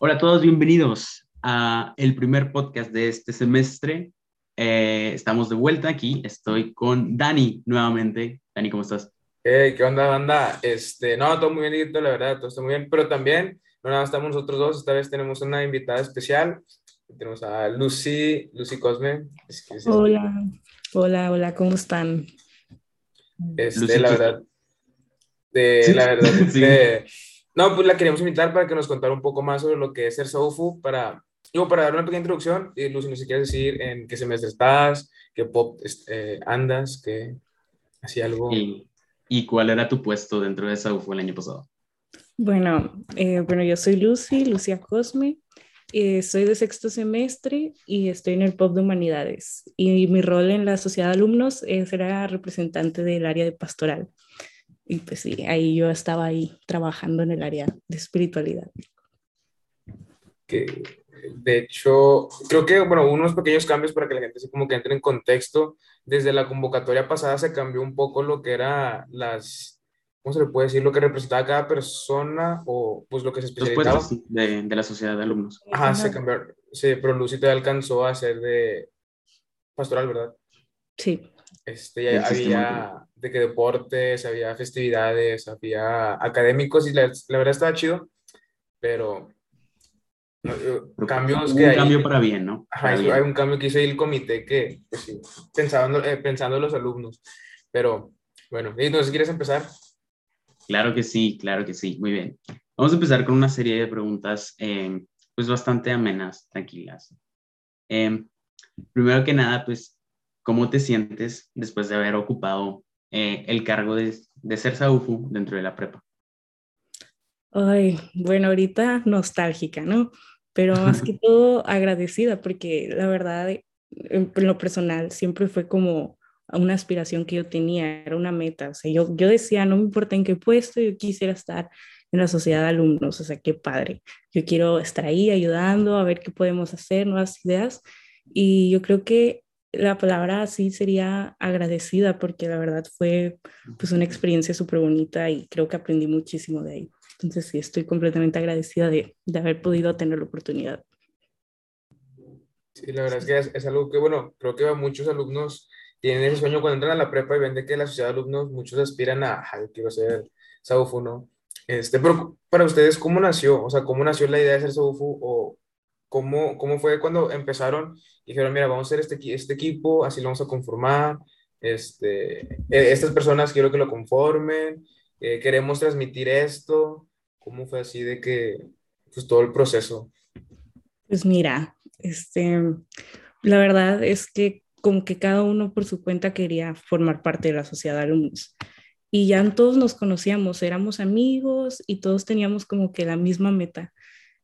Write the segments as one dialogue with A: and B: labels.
A: Hola a todos, bienvenidos a el primer podcast de este semestre. Eh, estamos de vuelta aquí, estoy con Dani nuevamente. Dani, ¿cómo estás?
B: Hey, ¿qué onda, banda? Este, no, todo muy bien, la verdad, todo está muy bien, pero también, no nada, estamos nosotros dos, esta vez tenemos una invitada especial, tenemos a Lucy, Lucy Cosme.
C: Hola, hola, hola, ¿cómo están?
B: Este, la verdad, de, la verdad, de, no, pues la queríamos invitar para que nos contara un poco más sobre lo que es ser Saufu, para, digo, para dar una pequeña introducción. Y Lucy, no sé si quieres decir en qué semestre estás, qué pop este, andas, qué, así algo.
A: ¿Y, ¿Y, cuál era tu puesto dentro de Saufu el año pasado?
C: Bueno, eh, bueno, yo soy Lucy, Lucia Cosme. Eh, soy de sexto semestre y estoy en el POP de Humanidades. Y mi rol en la sociedad de alumnos es ser representante del área de pastoral. Y pues sí, ahí yo estaba ahí trabajando en el área de espiritualidad.
B: Que, de hecho, creo que, bueno, unos pequeños cambios para que la gente se como que entre en contexto. Desde la convocatoria pasada se cambió un poco lo que era las, ¿cómo se le puede decir? Lo que representaba cada persona o pues lo que se especializaba.
A: de, de la sociedad de alumnos.
B: Ajá, se cambió. Sí, pero Lucy te alcanzó a ser de pastoral, ¿verdad?
C: Sí.
B: Este, había de que deportes, había festividades, había académicos y la, la verdad estaba chido, pero cambios
A: que
B: hay. Un
A: cambio para bien, ¿no?
B: hay, un cambio que hizo el comité que, pues sí, pensando, eh, pensando en los alumnos. Pero bueno, entonces, ¿quieres empezar?
A: Claro que sí, claro que sí, muy bien. Vamos a empezar con una serie de preguntas, eh, pues bastante amenas, tranquilas. Eh, primero que nada, pues ¿Cómo te sientes después de haber ocupado eh, el cargo de, de ser Saufu dentro de la prepa?
C: Ay, bueno, ahorita nostálgica, ¿no? Pero más que todo agradecida, porque la verdad, en lo personal, siempre fue como una aspiración que yo tenía, era una meta. O sea, yo, yo decía, no me importa en qué puesto, yo quisiera estar en la sociedad de alumnos, o sea, qué padre. Yo quiero estar ahí ayudando a ver qué podemos hacer, nuevas ideas. Y yo creo que la palabra así sería agradecida porque la verdad fue pues una experiencia súper bonita y creo que aprendí muchísimo de ahí. Entonces sí, estoy completamente agradecida de, de haber podido tener la oportunidad.
B: Sí, la verdad es que es, es, algo que, bueno, creo que muchos alumnos tienen ese sueño cuando entran a la prepa y ven de que la sociedad de alumnos, muchos aspiran a, ay, quiero ser Saufu, ¿no? Este, pero para ustedes, ¿cómo nació? O sea, ¿cómo nació la idea de ser Saufu o cómo, cómo fue cuando empezaron dijeron, mira, vamos a hacer este, este equipo, así lo vamos a conformar, este, e, estas personas quiero que lo conformen, eh, queremos transmitir esto, ¿cómo fue así de que, pues todo el proceso?
C: Pues mira, este, la verdad es que como que cada uno por su cuenta quería formar parte de la sociedad de alumnos. Y ya todos nos conocíamos, éramos amigos y todos teníamos como que la misma meta.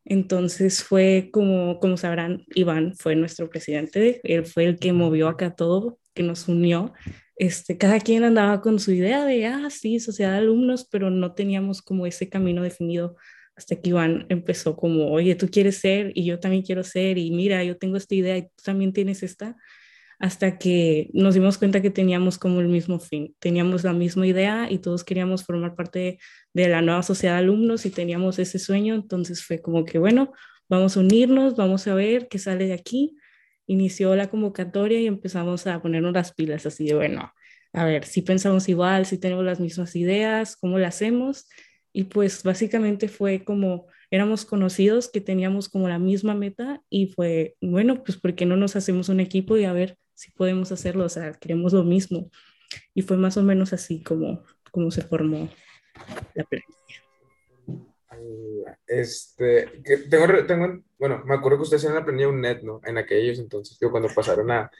C: Entonces fue como, como sabrán, Iván fue nuestro presidente, él fue el que movió acá todo, que nos unió. Este, cada quien andaba con su idea de, ah, sí, sociedad de alumnos, pero no teníamos como ese camino definido hasta que Iván empezó como, oye, tú quieres ser y yo también quiero ser y mira, yo tengo esta idea y tú también tienes esta hasta que nos dimos cuenta que teníamos como el mismo fin, teníamos la misma idea y todos queríamos formar parte de, la nueva sociedad de alumnos y teníamos ese sueño, entonces fue como que, bueno, vamos a unirnos, vamos a ver qué sale de aquí. Inició la convocatoria y empezamos a ponernos las pilas así de, bueno, a ver, si pensamos igual, si tenemos las mismas ideas, cómo lo hacemos. Y pues básicamente fue como éramos conocidos que teníamos como la misma meta y fue, bueno, pues ¿por qué no nos hacemos un equipo y a ver si podemos hacerlo? O sea, queremos lo mismo. Y fue más o menos así como, como se formó la planilla.
B: Este, tengo, tengo, bueno, me acuerdo que ustedes eran la planilla net, ¿no? En aquellos entonces, digo, cuando pasaron a,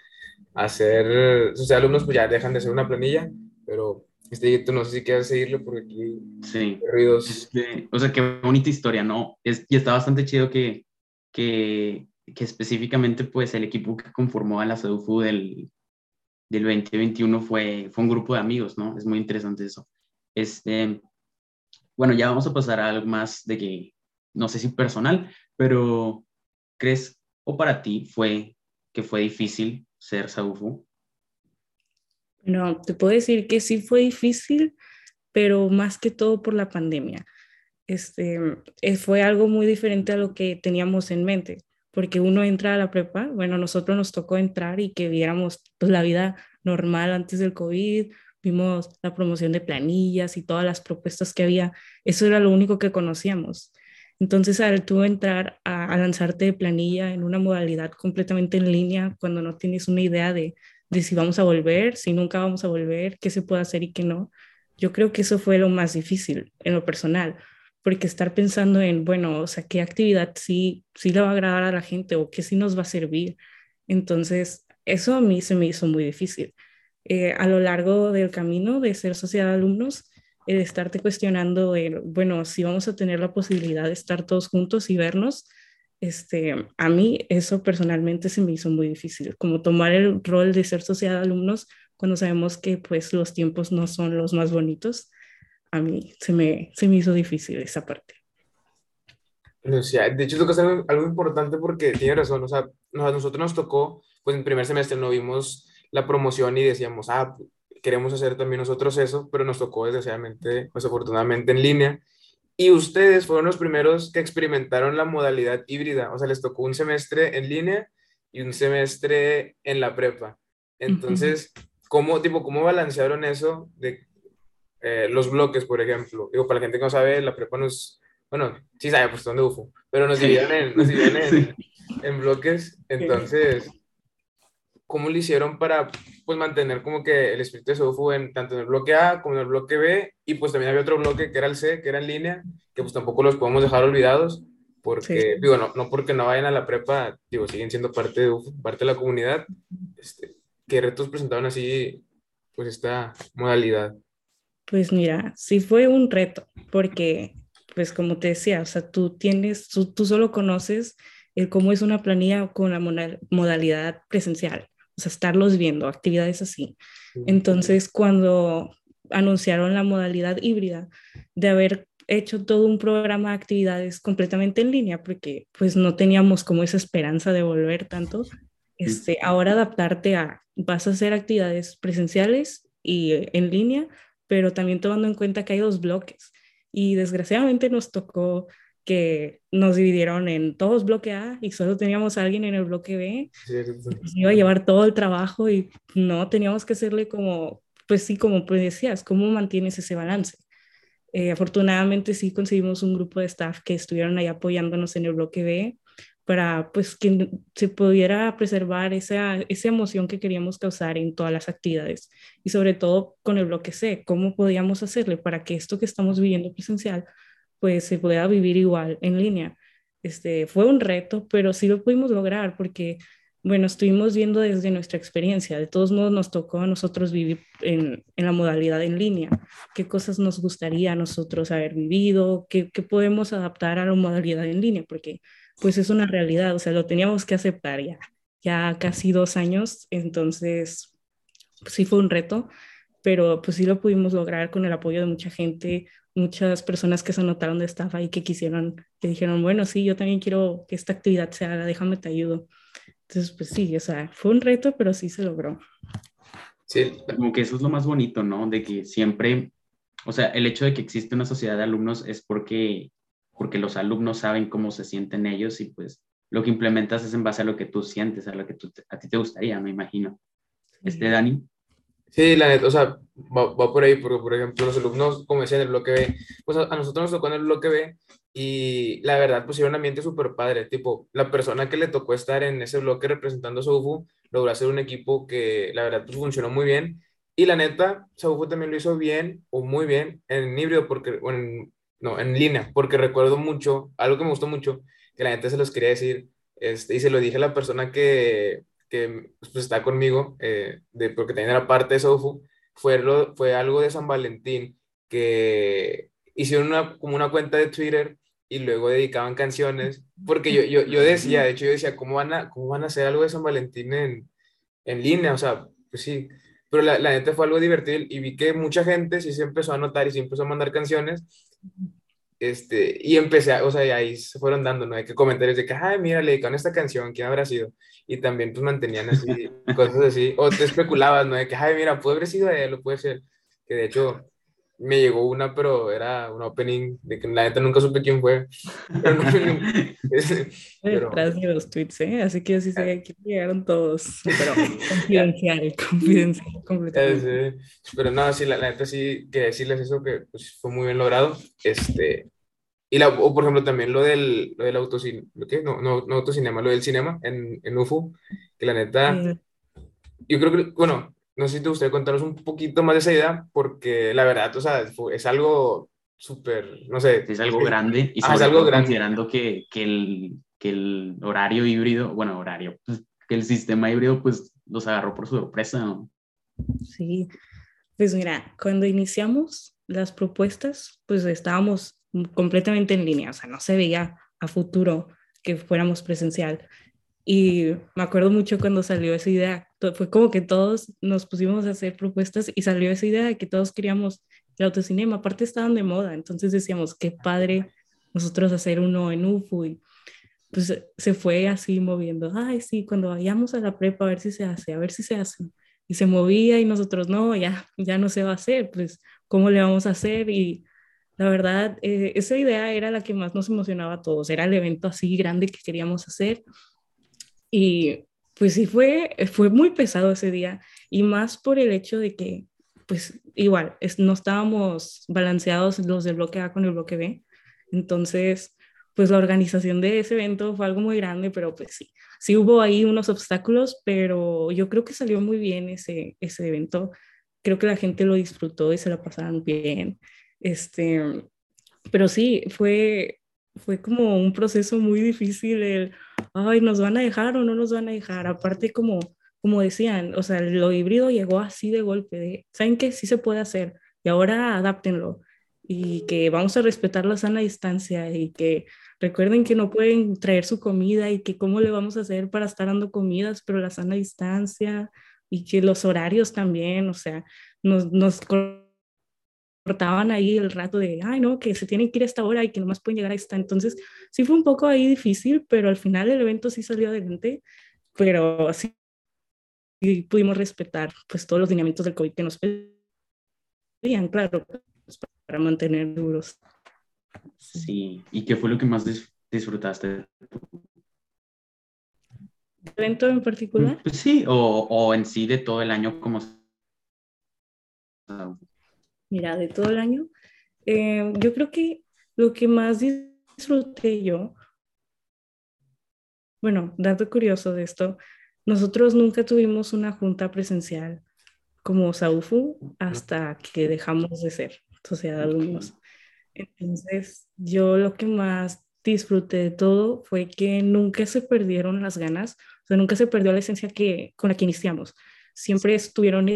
B: ser, o sea, alumnos pues ya dejan de ser una planilla, pero este, no sé si quieres seguirlo porque aquí
A: sí. ruidos. Este, o sea, qué bonita historia, ¿no? Es, y está bastante chido que, que, que, específicamente pues el equipo que conformó a la SEDUFU del, del 2021 fue, fue un grupo de amigos, ¿no? Es muy interesante eso. Este, bueno, ya vamos a pasar a algo más de que, no sé si personal, pero ¿crees o para ti fue que fue difícil ser SAUFU?
C: No, te puedo decir que sí fue difícil, pero más que todo por la pandemia. este, eh, fue algo muy diferente a lo que teníamos en mente, porque uno entra a la prepa, bueno, nosotros nos tocó entrar y que viéramos pues, la vida normal antes del COVID, vimos la promoción de planillas y todas las propuestas que había, eso era lo único que conocíamos. Entonces, al tú entrar a, lanzarte de planilla en una modalidad completamente en línea, cuando no tienes una idea de, de si vamos a volver, si nunca vamos a volver, qué se puede hacer y qué no, yo creo que eso fue lo más difícil en lo personal, porque estar pensando en, bueno, o sea, qué actividad sí, sí le va a agradar a la gente o qué sí nos va a servir. Entonces, eso a mí se me hizo muy difícil. Eh, a lo largo del camino de ser sociedad de alumnos, el estarte cuestionando, bueno, si vamos a tener la posibilidad de estar todos juntos y vernos, este, a mí eso personalmente se me hizo muy difícil, como tomar el rol de ser sociedad de alumnos cuando sabemos que pues los tiempos no son los más bonitos, a mí se me, se me hizo difícil esa parte.
B: O sea, de hecho, es algo, algo importante porque tiene razón, o sea, a nosotros nos tocó, pues en primer semestre no vimos la promoción y decíamos, ah, queremos hacer también nosotros eso, pero nos tocó desgraciadamente, pues afortunadamente en línea. Y ustedes fueron los primeros que experimentaron la modalidad híbrida, o sea, les tocó un semestre en línea y un semestre en la prepa. Entonces, ¿cómo, tipo, cómo balancearon eso de eh, los bloques, por ejemplo? Digo, para la gente que no sabe, la prepa nos, bueno, sí sabe, pues de UFO, pero nos dividieron en, nos en, en bloques, entonces cómo lo hicieron para pues mantener como que el espíritu de Sofu en tanto en el bloque A como en el bloque B y pues también había otro bloque que era el C, que era en línea, que pues tampoco los podemos dejar olvidados porque, digo, no, no porque no vayan a la prepa, digo, siguen siendo parte de parte de la comunidad. Este, ¿Qué retos presentaron así pues esta modalidad?
C: Pues mira, sí fue un reto, porque pues como te decía, o sea, tú tienes, tú, tú solo conoces el cómo es una planilla con la modalidad presencial o sea, estarlos viendo, actividades así. Entonces, cuando anunciaron la modalidad híbrida, de haber hecho todo un programa de actividades completamente en línea, porque pues no teníamos como esa esperanza de volver tanto, este, ahora adaptarte a, vas a hacer actividades presenciales y en línea, pero también tomando en cuenta que hay dos bloques. Y desgraciadamente nos tocó que nos dividieron en todos bloque A y solo teníamos a alguien en el bloque B. iba a llevar todo el trabajo y no teníamos que hacerle como, pues sí, como pues decías, ¿cómo mantienes ese balance? Eh, afortunadamente sí conseguimos un grupo de staff que estuvieron ahí apoyándonos en el bloque B para pues que se pudiera preservar esa, esa emoción que queríamos causar en todas las actividades y sobre todo con el bloque C, cómo podíamos hacerle para que esto que estamos viviendo presencial pues se pueda vivir igual en línea. Este, fue un reto, pero sí lo pudimos lograr porque, bueno, estuvimos viendo desde nuestra experiencia. De todos modos, nos tocó a nosotros vivir en, en la modalidad en línea. ¿Qué cosas nos gustaría a nosotros haber vivido? ¿Qué, ¿Qué, podemos adaptar a la modalidad en línea? Porque, pues, es una realidad. O sea, lo teníamos que aceptar ya, ya casi dos años. Entonces, pues, sí fue un reto, pero pues sí lo pudimos lograr con el apoyo de mucha gente, muchas personas que se notaron de estafa y que quisieron, que dijeron, bueno, sí, yo también quiero que esta actividad se haga, déjame te ayudo. Entonces, pues sí, o sea, fue un reto, pero sí se logró.
A: Sí, como que eso es lo más bonito, ¿no? De que siempre, o sea, el hecho de que existe una sociedad de alumnos es porque, porque los alumnos saben cómo se sienten ellos y pues lo que implementas es en base a lo que tú sientes, a lo que tú, a ti te gustaría, me imagino. Este, Dani.
B: Sí, la neta, o sea, va, va, por ahí, porque por ejemplo los alumnos, como decía en el bloque B, pues a, nosotros nos tocó en el bloque B y la verdad, pues era un ambiente súper padre, tipo, la persona que le tocó estar en ese bloque representando a Sofu logró hacer un equipo que la verdad pues funcionó muy bien y la neta, Sofu también lo hizo bien o muy bien en híbrido, porque, o en, no, en línea, porque recuerdo mucho, algo que me gustó mucho, que la neta se los quería decir, este, y se lo dije a la persona que que pues, está conmigo, eh, de, porque también era parte de Sofu, fue, lo, fue algo de San Valentín, que hicieron una, como una cuenta de Twitter y luego dedicaban canciones, porque yo, yo, yo decía, de hecho yo decía, ¿cómo van a, cómo van a hacer algo de San Valentín en, en línea? O sea, pues sí, pero la, la neta fue algo divertido y vi que mucha gente sí se empezó a notar y se empezó a mandar canciones este, y empecé, a, o sea, y ahí se fueron dando, ¿no? Hay que comentarios de que, ay, mira, le dedicaron esta canción, ¿quién habrá sido? Y también, pues, mantenían así, cosas así, o te especulabas, ¿no? De que, ay, mira, puede haber sido él, o puede ser, que de hecho, me llegó una, pero era un opening de que la neta nunca supe quién fue. Pero, no,
C: pero... Detrás de los tweets, ¿eh? Así que así se aquí llegaron todos. Pero confidencial, confidencial, completamente.
B: Pero no, sí, la, neta sí quería decirles eso que pues, fue muy bien logrado. Este, y la, o por ejemplo también lo del, lo del autocine, ¿lo qué? No, no, no autocinema, lo del cinema en, en UFU, que la neta, yo creo que, bueno, no sé si te gustaría contarnos un poquito más de esa idea, porque la verdad, o sea, es algo súper, no sé.
A: Es algo grande. Y
B: es algo grande.
A: Considerando que, que, el, que el horario híbrido, bueno, horario, pues, que el sistema híbrido, pues los agarró por sorpresa.
C: Sí, pues mira, cuando iniciamos las propuestas, pues estábamos completamente en línea, o sea, no se veía a futuro que fuéramos presencial. Y me acuerdo mucho cuando salió esa idea, fue como que todos nos pusimos a hacer propuestas y salió esa idea de que todos queríamos el autocinema, aparte estaban de moda, entonces decíamos, qué padre nosotros hacer uno en UFU y pues se fue así moviendo, ay sí, cuando vayamos a la prepa a ver si se hace, a ver si se hace, y se movía y nosotros no, ya, ya no se va a hacer, pues ¿cómo le vamos a hacer? Y la verdad, eh, esa idea era la que más nos emocionaba a todos, era el evento así grande que queríamos hacer y pues sí fue, fue muy pesado ese día y más por el hecho de que, pues igual, es, no estábamos balanceados los del bloque A con el bloque B. Entonces, pues la organización de ese evento fue algo muy grande, pero pues sí, sí hubo ahí unos obstáculos, pero yo creo que salió muy bien ese, ese evento. Creo que la gente lo disfrutó y se lo pasaron bien. Este, pero sí, fue, fue como un proceso muy difícil el ay, nos van a dejar o no nos van a dejar. Aparte, como, como decían, o sea, lo híbrido llegó así de golpe, de, saben que sí se puede hacer y ahora adáptenlo y que vamos a respetar la sana distancia y que recuerden que no pueden traer su comida y que cómo le vamos a hacer para estar dando comidas, pero la sana distancia y que los horarios también, o sea, nos, nos cortaban ahí el rato de, ay, no, que se tienen que ir a esta hora y que nomás pueden llegar a esta. Entonces, sí fue un poco ahí difícil, pero al final el evento sí salió adelante, pero sí pudimos respetar pues todos los lineamientos del COVID que nos pedían, claro, pues, para mantener duros.
A: Sí, ¿y qué fue lo que más disfrutaste?
C: ¿Evento en particular?
A: Pues sí, o, o en sí de todo el año como
C: mira, de todo el año, eh, yo creo que lo que más disfruté yo, bueno, dato curioso de esto, nosotros nunca tuvimos una junta presencial como SAUFU hasta que dejamos de ser sociedad de alumnos. Entonces, yo lo que más disfruté de todo fue que nunca se perdieron las ganas, o sea, nunca se perdió la esencia que, con la que iniciamos. Siempre estuvieron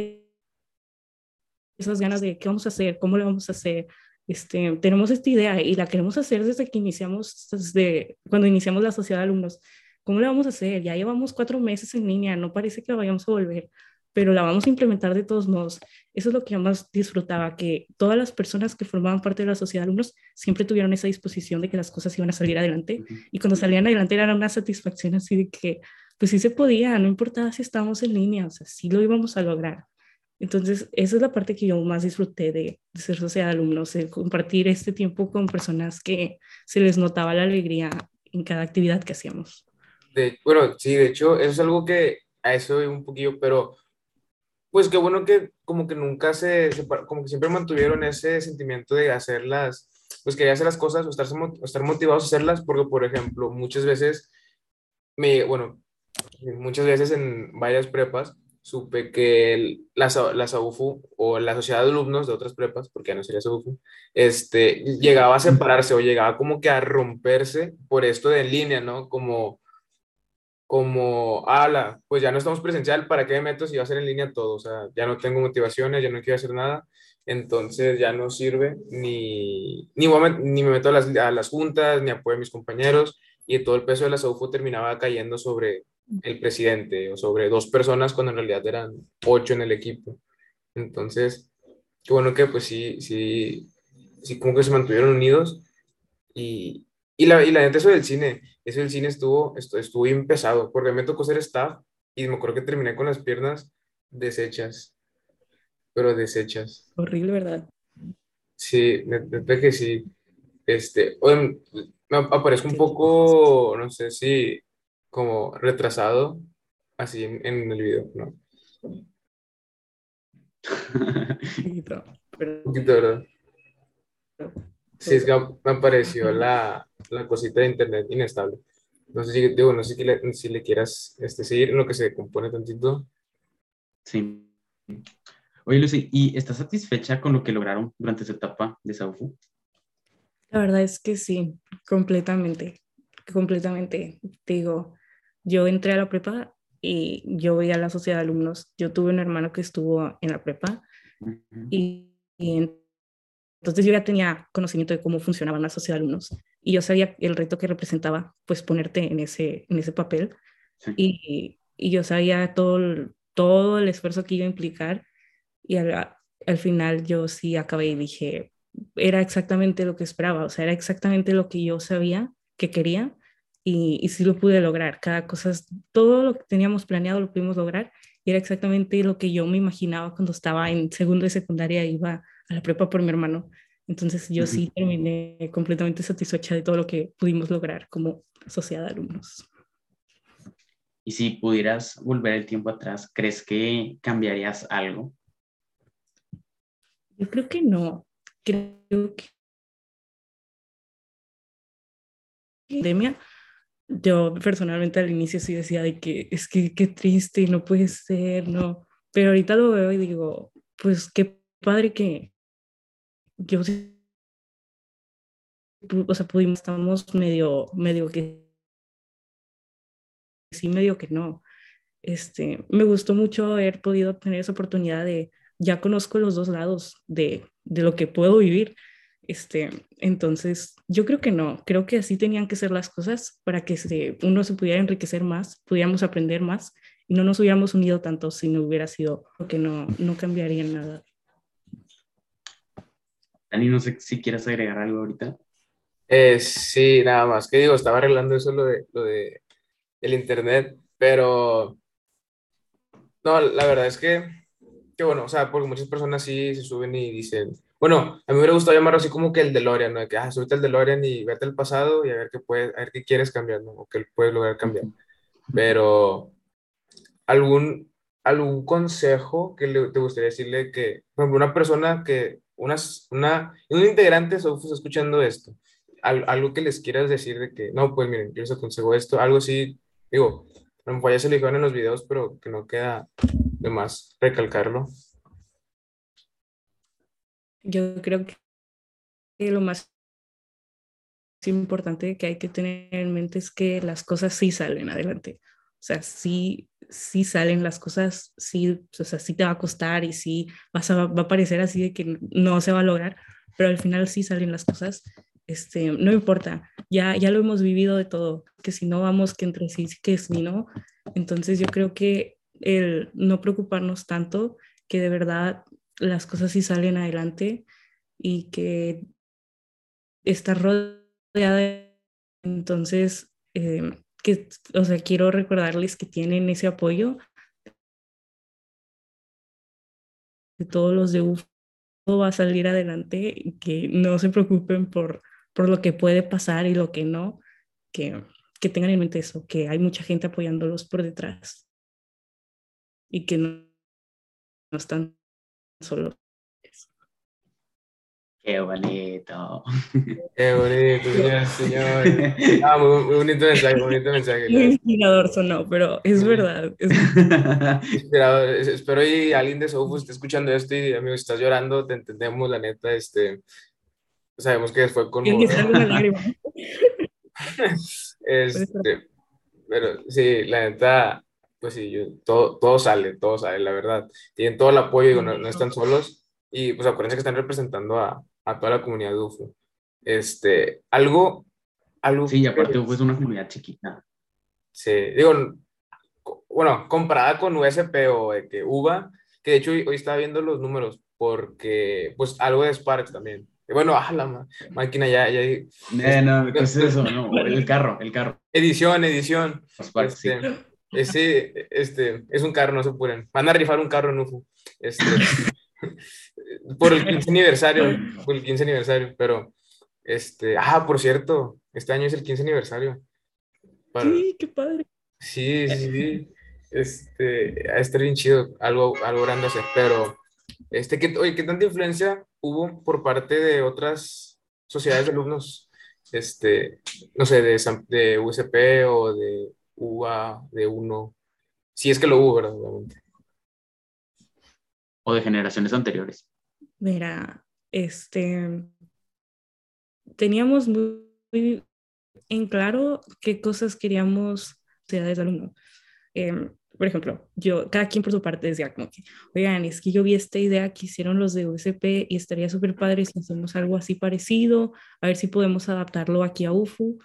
C: esas ganas de qué vamos a hacer, cómo lo vamos a hacer. Este, tenemos esta idea y la queremos hacer desde que iniciamos, desde cuando iniciamos la sociedad de alumnos. ¿Cómo la vamos a hacer? Ya llevamos cuatro meses en línea, no parece que la vayamos a volver, pero la vamos a implementar de todos modos. Eso es lo que yo más disfrutaba, que todas las personas que formaban parte de la sociedad de alumnos siempre tuvieron esa disposición de que las cosas iban a salir adelante y cuando salían adelante era una satisfacción así de que pues sí se podía, no importaba si estábamos en línea, o sea, sí lo íbamos a lograr. Entonces, esa es la parte que yo más disfruté de, ser sociedad de alumnos, de compartir este tiempo con personas que se les notaba la alegría en cada actividad que hacíamos.
B: De, bueno, sí, de hecho, eso es algo que a eso un poquillo, pero pues qué bueno que como que nunca se, como que siempre mantuvieron ese sentimiento de hacerlas, pues quería hacer las cosas o estar, estar motivados a hacerlas, porque por ejemplo, muchas veces, me, bueno, muchas veces en varias prepas, supe que la, la SAUFU o la sociedad de alumnos de otras prepas, porque ya no sería SAUFU, este, llegaba a separarse o llegaba como que a romperse por esto de en línea, ¿no? Como, como, ala, pues ya no estamos presencial, ¿para qué me meto si va a ser en línea todo? O sea, ya no tengo motivaciones, ya no quiero hacer nada, entonces ya no sirve, ni, ni, ni me meto a las, a las juntas, ni apoyo a mis compañeros, y todo el peso de la SAUFU terminaba cayendo sobre, el presidente o sobre dos personas cuando en realidad eran ocho en el equipo. Entonces, qué bueno que pues sí, sí, sí, como que se mantuvieron unidos y, y la, y la gente eso del cine, eso del cine estuvo, estuvo, bien pesado, porque me tocó ser staff y me acuerdo que terminé con las piernas deshechas, pero deshechas.
C: Horrible, ¿verdad?
B: Sí, neta que sí. Este, oye, me aparezco un poco, no sé si como retrasado, así en, en el video, ¿no? Un poquito, ¿verdad? Sí, es que me apareció la, la cosita de internet inestable. No sé si, digo, no sé si le, si le quieras este, seguir en lo que se compone tantito.
A: Sí. Oye, Lucy, ¿y estás satisfecha con lo que lograron durante esa etapa de Saufu?
C: La verdad es que sí, completamente, completamente. Digo, yo entré a la prepa y yo veía a la sociedad de alumnos. Yo tuve un hermano que estuvo en la prepa y, entonces yo ya tenía conocimiento de cómo funcionaba la sociedad de alumnos y yo sabía el reto que representaba, pues ponerte en ese, en ese papel y, y, yo sabía todo el, todo el esfuerzo que iba a implicar y al, al final yo sí acabé y dije, era exactamente lo que esperaba, o sea, era exactamente lo que yo sabía que quería y, y sí lo pude lograr. Cada cosa, todo lo que teníamos planeado lo pudimos lograr y era exactamente lo que yo me imaginaba cuando estaba en segundo de secundaria, iba a la prepa por mi hermano. Entonces yo sí terminé completamente satisfecha de todo lo que pudimos lograr como sociedad de alumnos.
A: Y si pudieras volver el tiempo atrás, ¿crees que cambiarías algo?
C: Yo creo que no creo que pandemia, yo personalmente al inicio sí decía de que es que qué triste, no puede ser, no, pero ahorita lo veo y digo, pues qué padre que yo o sea, pudimos, estamos medio, medio que sí, medio que no. Este, me gustó mucho haber podido tener esa oportunidad de, ya conozco los dos lados de, de lo que puedo vivir. Este, entonces, yo creo que no, creo que así tenían que ser las cosas para que se, uno se pudiera enriquecer más, pudiéramos aprender más y no nos hubiéramos unido tanto si no hubiera sido, porque no, no cambiaría nada.
A: Dani, no sé si quieres agregar algo ahorita.
B: Eh, sí, nada más, que digo, estaba arreglando eso lo de, lo de el internet, pero no, la verdad es que que bueno, o sea, porque muchas personas sí se suben y dicen, bueno, a mí me hubiera gustado llamarlo así como que el DeLorean, ¿no? De que, ah, súbete el DeLorean y vete al pasado y a ver qué puedes, a ver qué quieres cambiar, ¿no? O qué puedes lograr cambiar. Pero, ¿algún, algún consejo que le, te gustaría decirle que, por ejemplo, una persona que, una, una, un integrante Sofus escuchando esto, algo que les quieras decir de que, no, pues miren, yo les aconsejo esto, algo así, digo, a lo mejor ya se le dijeron en los videos, pero que no queda de más recalcarlo.
C: Yo creo que lo más importante que hay que tener en mente es que las cosas sí salen adelante. O sea, sí, sí salen las cosas, sí, o sea, sí te va a costar y sí vas a, va a parecer así de que no se va a lograr, pero al final sí salen las cosas. Este, no importa, ya, ya lo hemos vivido de todo, que si no vamos, que entre sí, que si no. Entonces yo creo que el no preocuparnos tanto, que de verdad las cosas sí salen adelante y que estar rodeada. Entonces, eh, que, o sea, quiero recordarles que tienen ese apoyo de todos los de UFO va a salir adelante y que no se preocupen por, por lo que puede pasar y lo que no, que, que tengan en mente eso, que hay mucha gente apoyándolos por detrás y que no, no están solos.
A: Qué bonito.
B: Qué bonito, señor, señor. Ah, muy, bonito mensaje, muy bonito mensaje.
C: Muy inspirador sonó, pero es verdad. Es...
B: Inspirador. Espero y alguien de Sofu esté escuchando esto y, amigo, estás llorando, te entendemos, la neta, este... Sabemos que fue con... este, pero sí, la neta, pues sí, yo, todo, todo sale, todo sale, la verdad. Tienen todo el apoyo, digo, no, están solos. Y pues acuérdense que están representando a, a toda la comunidad de UFO. Este, algo, algo.
A: Sí, aparte UFO es una comunidad chiquita.
B: Sí, digo, bueno, comparada con USP o de que UVA, que de hecho hoy, estaba viendo los números, porque, pues algo de Sparks también. Bueno, ah, la máquina ya. ya
A: eh, no, ¿qué es eso? No, el carro, el carro.
B: Edición, edición. Sparks, sí. Este, ese, este, es un carro, no se apuren. Van a rifar un carro en UFO. Este, por el 15 aniversario, por el 15 aniversario, pero, este, ah, por cierto, este año es el 15 aniversario.
C: Sí, qué padre.
B: Sí, sí, sí. Este, a estar bien chido, algo, algo grande hacer, pero, este, ¿qué, oye, ¿qué tanta influencia hubo por parte de otras sociedades de alumnos, este, no sé, de, de USP o de UA, de UNO? Si es que lo hubo, ¿verdad?
A: O de generaciones anteriores.
C: Mira, este, teníamos muy en claro qué cosas queríamos sociedades de alumnos. Eh, por ejemplo, yo, cada quien por su parte decía como que, oigan, es que yo vi esta idea que hicieron los de USP y estaría súper padre si hacemos algo así parecido, a ver si podemos adaptarlo aquí a UFU.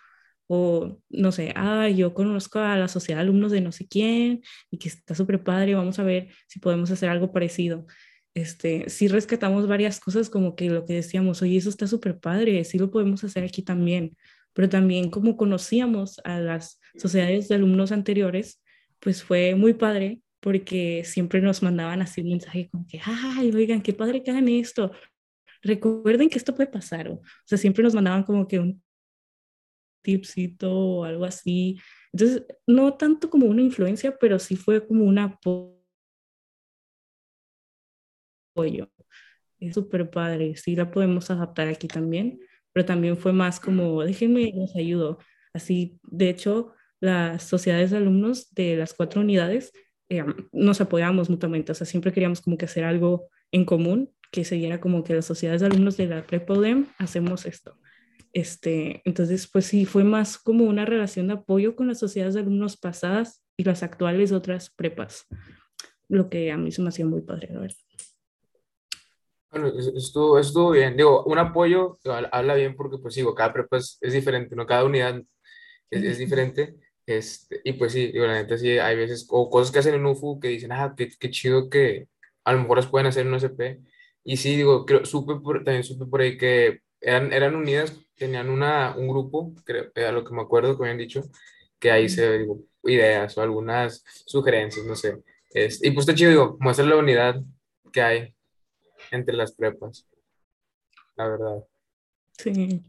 C: No sé, ah, yo conozco a la sociedad de alumnos de no sé quién y que está súper padre, vamos a ver si podemos hacer algo parecido. Este, sí rescatamos varias cosas como que lo que decíamos, oye, eso está súper padre, sí lo podemos hacer aquí también, pero también como conocíamos a las sociedades de alumnos anteriores, pues fue muy padre porque siempre nos mandaban así un mensaje como que, ay, oigan, qué padre que hagan esto. Recuerden que esto puede pasar. O, sea, siempre nos mandaban como que un tipcito o algo así. Entonces, no tanto como una influencia, pero sí fue como un apoyo. Es súper padre. Sí la podemos adaptar aquí también, pero también fue más como, déjenme, les ayudo. Así, de hecho, las sociedades de alumnos de las cuatro unidades eh, nos apoyamos mutuamente, o sea, siempre queríamos como que hacer algo en común, que se diera como que las sociedades de alumnos de la prepa hacemos esto. Este, entonces, pues sí, fue más como una relación de apoyo con las sociedades de alumnos pasadas y las actuales otras prepas, lo que a mí se me hacía muy padre, la verdad.
B: Bueno, estuvo, estuvo bien. Digo, un apoyo habla bien porque, pues digo, cada prepa es, diferente, ¿no? Cada unidad es, es diferente. Este, y pues sí, digo, la neta sí, hay veces, o cosas que hacen en UFU que dicen, ah, qué, qué chido que a lo mejor las pueden hacer en USP. Y sí, digo, creo, supe por, también supe por ahí que eran, eran unidas, tenían una, un grupo, creo, a lo que me acuerdo que habían dicho, que ahí se, digo, ideas o algunas sugerencias, no sé. Este, y pues está chido, digo, muestra la unidad que hay entre las prepas, la verdad.
C: Sí.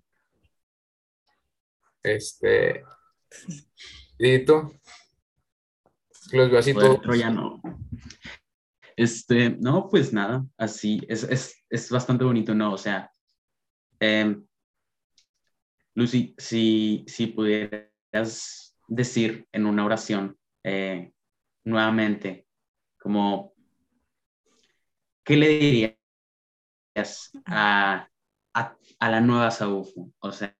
B: Este, ¿Y tú? Los veo así todo.
A: no. Este, no, pues nada, así, es, es, es bastante bonito, ¿no? O sea, em, Lucy, si, si pudieras decir en una oración eh, nuevamente, como, ¿qué le dirías a, a, a la nueva Saufu? O sea,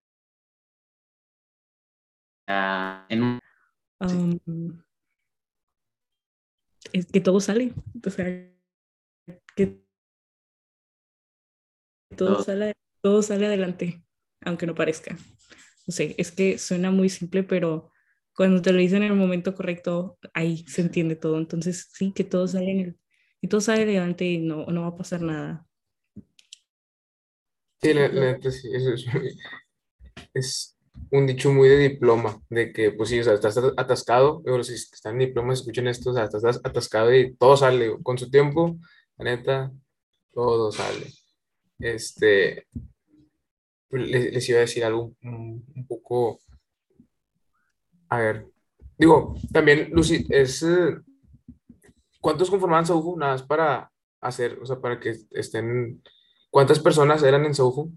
A: en un
C: es que todo sale, o sea, que todo, sale, todo sale adelante, aunque no parezca. No sé, es que suena muy simple, pero cuando te lo dicen en el momento correcto, ahí se entiende todo. Entonces, sí, que todo sale en el, y todo sale adelante y no, no va a pasar nada.
B: Sí, la, sí, eso es, es, un dicho muy de diploma, de que, pues sí, o sea, estás atascado, pero si están en diploma, escuchen esto, o sea, estás atascado y todo sale, con su tiempo, la neta, todo sale. Este, les, iba a decir algo un, poco, a ver, digo, también, Lucy, es, eh, ¿cuántos conformaban Saufu? Nada más para hacer, o sea, para que estén, ¿cuántas personas eran en Saufu?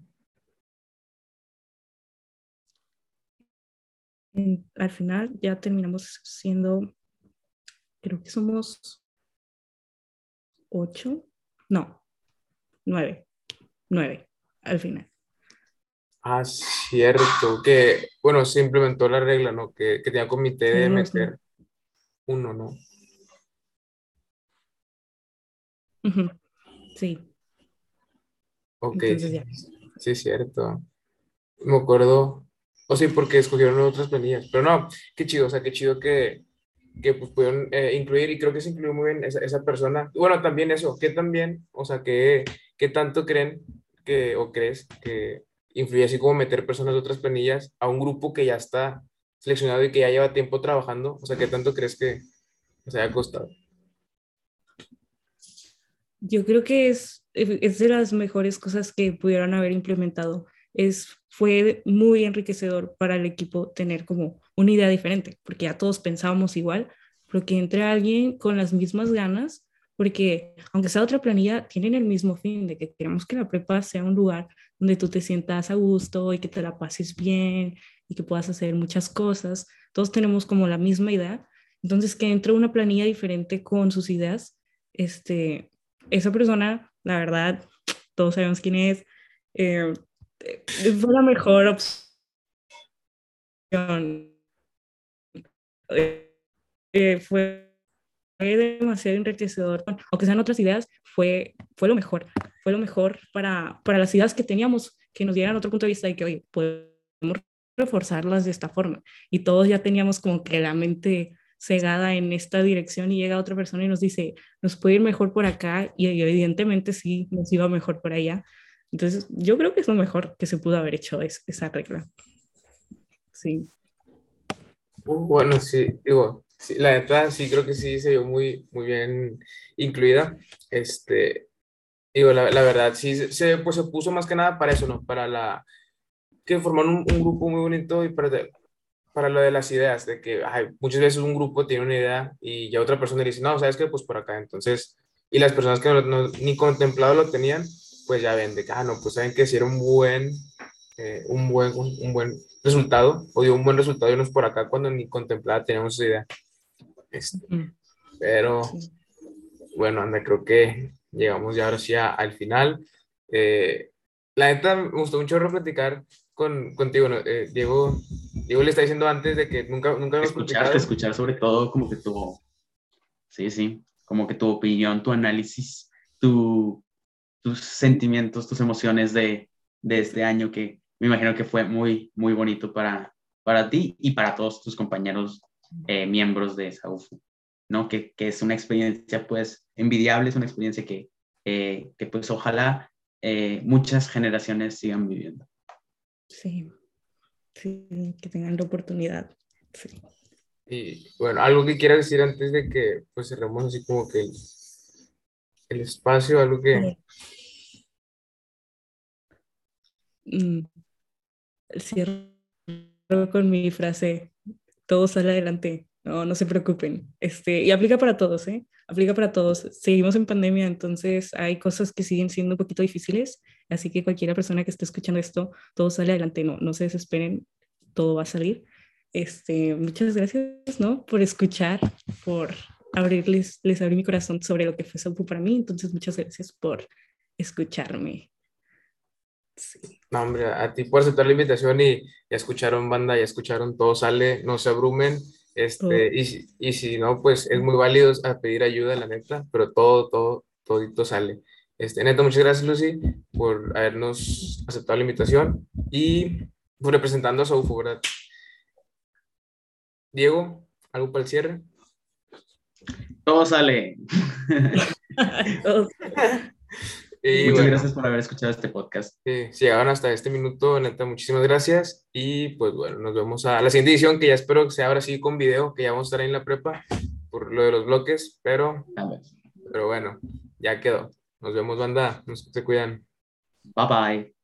C: al final ya terminamos siendo, creo que somos ocho, no, nueve, nueve al final.
B: Ah, cierto, que, bueno, se implementó la regla, ¿no? Que, que tenía comité de meter uno, ¿no?
C: Sí.
B: Ok, sí, sí, cierto. Me acuerdo, o sí, porque escogieron otras planillas. Pero no, qué chido, o sea, qué chido que, que pues, pudieron eh, incluir y creo que se incluyó muy bien esa, esa persona. Bueno, también eso, ¿qué también, o sea, qué, qué tanto creen que, o crees que influye así como meter personas de otras planillas a un grupo que ya está seleccionado y que ya lleva tiempo trabajando? O sea, ¿qué tanto crees que se haya costado?
C: Yo creo que es es de las mejores cosas que pudieron haber implementado. Es, fue muy enriquecedor para el equipo tener como una idea diferente, porque ya todos pensábamos igual, pero que entre alguien con las mismas ganas, porque aunque sea otra planilla, tienen el mismo fin de que queremos que la prepa sea un lugar donde tú te sientas a gusto y que te la pases bien y que puedas hacer muchas cosas. Todos tenemos como la misma idea. Entonces, que entre una planilla diferente con sus ideas, este, esa persona, la verdad, todos sabemos quién es, eh, fue la mejor opción. Eh, eh, fue demasiado enriquecedor, aunque sean otras ideas, fue, fue lo mejor, fue lo mejor para, para las ideas que teníamos, que nos dieran otro punto de vista y que, hoy podemos reforzarlas de esta forma. Y todos ya teníamos como que la mente cegada en esta dirección y llega otra persona y nos dice, nos puede ir mejor por acá y evidentemente sí, nos iba mejor por allá. Entonces, yo creo que es lo mejor que se pudo haber hecho es, esa regla. Sí.
B: Bueno, sí, digo, la neta sí creo que sí se vio muy, muy bien incluida. Este, digo, la, la verdad, sí se, pues, se puso más que nada para eso, ¿no? Para la, que formaron un, un grupo muy bonito y para, para lo de las ideas, de que muchas veces un grupo tiene una idea y ya otra persona dice, no, ¿sabes qué? Pues por acá. Entonces, y las personas que no, ni contemplado lo tenían, pues ya ven de que, ah, no, pues saben que era un buen, eh, un buen, un, buen resultado, o dio un buen resultado y no es por acá cuando ni contemplada teníamos esa idea. Este, pero, bueno, anda, creo que llegamos ya ahora sí al final. Eh, la neta, me gustó mucho platicar con, contigo, eh, Diego, Diego le está diciendo antes de que nunca, nunca
A: escuchar, escuchar sobre todo como que tu, sí, sí, como que tu opinión, tu análisis, tu, tus sentimientos, tus emociones de, de este año que me imagino que fue muy, muy bonito para, para ti y para todos tus compañeros eh, miembros de SAUFU, ¿no? Que, que, es una experiencia pues envidiable, es una experiencia que, eh, que pues ojalá muchas generaciones sigan viviendo.
C: Sí, sí, que tengan la oportunidad.
B: Y bueno, algo que quiera decir antes de que pues cerremos así como que el, espacio, algo que...
C: Mm, cierro con mi frase, todo sale adelante, no, no se preocupen. Este, y aplica para todos, ¿eh? Aplica para todos. Seguimos en pandemia, entonces hay cosas que siguen siendo un poquito difíciles, así que cualquiera persona que esté escuchando esto, todo sale adelante, no, no se desesperen, todo va a salir. Este, muchas gracias, ¿no? Por escuchar, por abrirles, les abrí mi corazón sobre lo que fue Saupu para mí, entonces muchas gracias por escucharme.
B: No, hombre, a ti por aceptar la invitación y ya escucharon banda, ya escucharon todo sale, no se abrumen este, y, si, y si no, pues es muy válido a pedir ayuda, la neta, pero todo, todo, todito sale. Este, neta, muchas gracias, Lucy, por habernos aceptado la invitación y por representando a Soufo, ¿verdad? Diego, ¿algo para el cierre?
A: Todo sale. Muchas gracias por haber escuchado este podcast.
B: Sí, si llegaron hasta este minuto, neta, muchísimas gracias. Y pues bueno, nos vemos a la siguiente edición, que ya espero que sea ahora sí con video, que ya vamos a estar ahí en la prepa por lo de los bloques, pero, pero bueno, ya quedó. Nos vemos, banda. Nos se cuidan.
A: Bye bye.